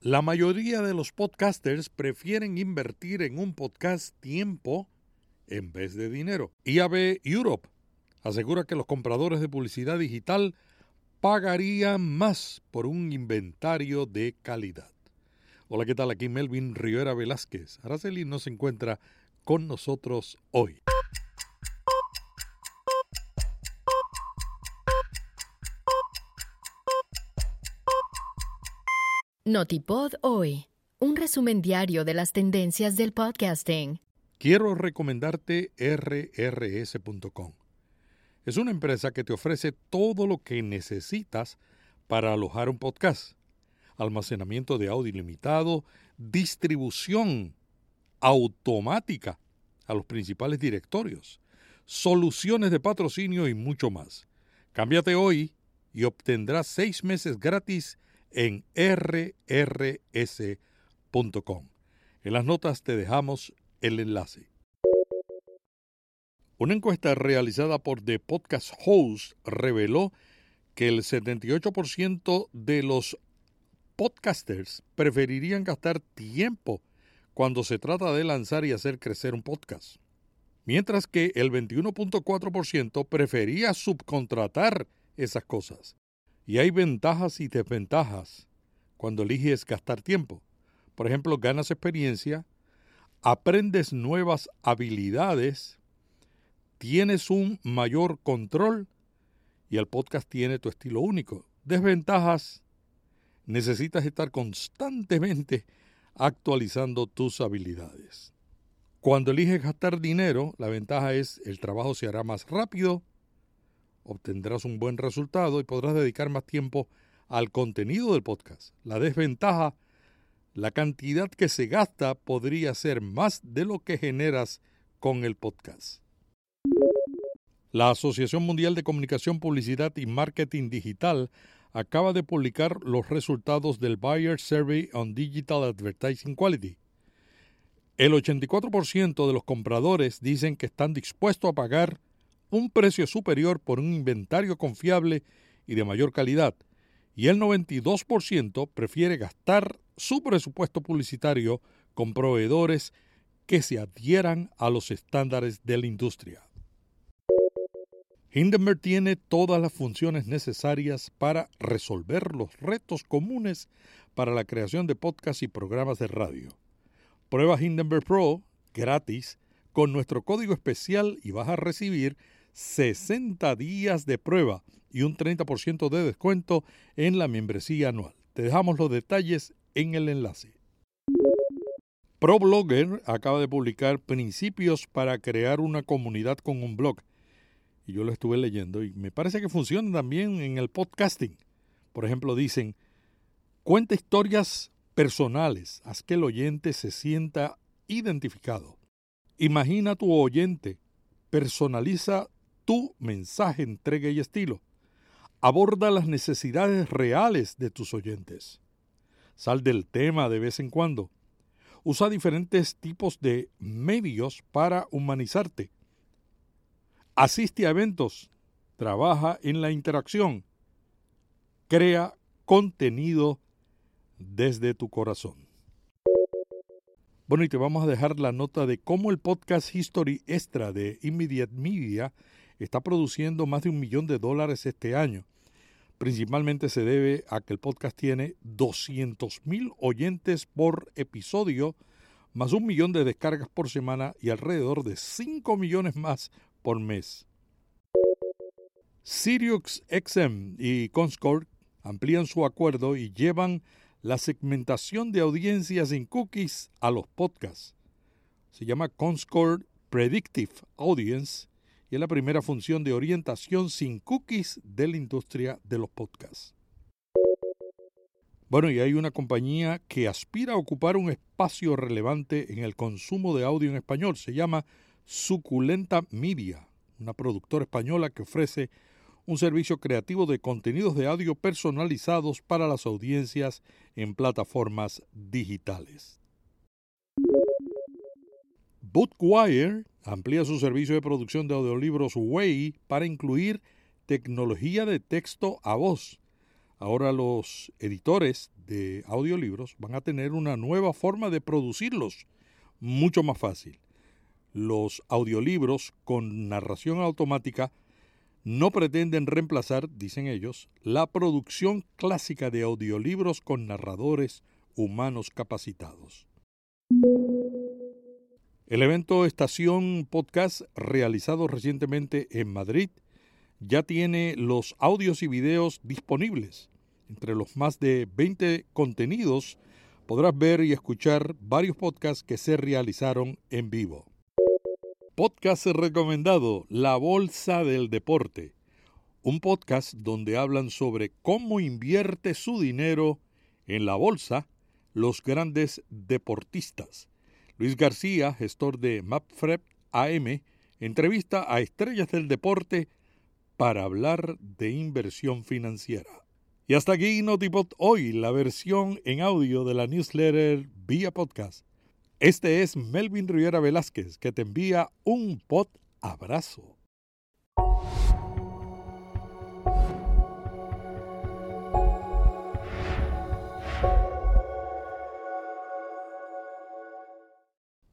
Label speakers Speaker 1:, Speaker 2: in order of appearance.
Speaker 1: La mayoría de los podcasters prefieren invertir en un podcast tiempo en vez de dinero. IAB Europe asegura que los compradores de publicidad digital pagarían más por un inventario de calidad. Hola, ¿qué tal? Aquí Melvin Rivera Velázquez. Araceli nos encuentra con nosotros hoy.
Speaker 2: Notipod hoy, un resumen diario de las tendencias del podcasting.
Speaker 1: Quiero recomendarte rrs.com. Es una empresa que te ofrece todo lo que necesitas para alojar un podcast. Almacenamiento de audio ilimitado, distribución automática a los principales directorios, soluciones de patrocinio y mucho más. Cámbiate hoy y obtendrás seis meses gratis en rrs.com. En las notas te dejamos el enlace. Una encuesta realizada por The Podcast Host reveló que el 78% de los podcasters preferirían gastar tiempo cuando se trata de lanzar y hacer crecer un podcast, mientras que el 21.4% prefería subcontratar esas cosas. Y hay ventajas y desventajas cuando eliges gastar tiempo. Por ejemplo, ganas experiencia, aprendes nuevas habilidades, tienes un mayor control y el podcast tiene tu estilo único. Desventajas, necesitas estar constantemente actualizando tus habilidades. Cuando eliges gastar dinero, la ventaja es el trabajo se hará más rápido, obtendrás un buen resultado y podrás dedicar más tiempo al contenido del podcast. La desventaja, la cantidad que se gasta podría ser más de lo que generas con el podcast. La Asociación Mundial de Comunicación, Publicidad y Marketing Digital acaba de publicar los resultados del Buyer Survey on Digital Advertising Quality. El 84% de los compradores dicen que están dispuestos a pagar un precio superior por un inventario confiable y de mayor calidad, y el 92% prefiere gastar su presupuesto publicitario con proveedores que se adhieran a los estándares de la industria. Hindenburg tiene todas las funciones necesarias para resolver los retos comunes para la creación de podcasts y programas de radio. Prueba Hindenburg Pro gratis con nuestro código especial y vas a recibir 60 días de prueba y un 30% de descuento en la membresía anual. Te dejamos los detalles en el enlace. ProBlogger acaba de publicar Principios para crear una comunidad con un blog. Y yo lo estuve leyendo y me parece que funciona también en el podcasting. Por ejemplo, dicen, cuenta historias personales, haz que el oyente se sienta identificado. Imagina a tu oyente, personaliza tu mensaje, entrega y estilo. Aborda las necesidades reales de tus oyentes. Sal del tema de vez en cuando. Usa diferentes tipos de medios para humanizarte. Asiste a eventos. Trabaja en la interacción. Crea contenido desde tu corazón. Bueno, y te vamos a dejar la nota de cómo el podcast History Extra de Immediate Media está produciendo más de un millón de dólares este año. Principalmente se debe a que el podcast tiene 200 mil oyentes por episodio, más un millón de descargas por semana y alrededor de 5 millones más por mes. Sirius XM y Conscord amplían su acuerdo y llevan la segmentación de audiencias sin cookies a los podcasts. Se llama Conscord Predictive Audience y es la primera función de orientación sin cookies de la industria de los podcasts. Bueno, y hay una compañía que aspira a ocupar un espacio relevante en el consumo de audio en español. Se llama Suculenta Media, una productora española que ofrece un servicio creativo de contenidos de audio personalizados para las audiencias en plataformas digitales. Bootwire amplía su servicio de producción de audiolibros Way para incluir tecnología de texto a voz, Ahora los editores de audiolibros van a tener una nueva forma de producirlos, mucho más fácil. Los audiolibros con narración automática no pretenden reemplazar, dicen ellos, la producción clásica de audiolibros con narradores humanos capacitados. El evento Estación Podcast, realizado recientemente en Madrid, ya tiene los audios y videos disponibles. Entre los más de 20 contenidos podrás ver y escuchar varios podcasts que se realizaron en vivo. Podcast recomendado, La Bolsa del Deporte. Un podcast donde hablan sobre cómo invierte su dinero en la bolsa los grandes deportistas. Luis García, gestor de MapFrep AM, entrevista a estrellas del deporte para hablar de inversión financiera. Y hasta aquí Notipod hoy, la versión en audio de la newsletter vía podcast. Este es Melvin Rivera Velázquez que te envía un pod abrazo.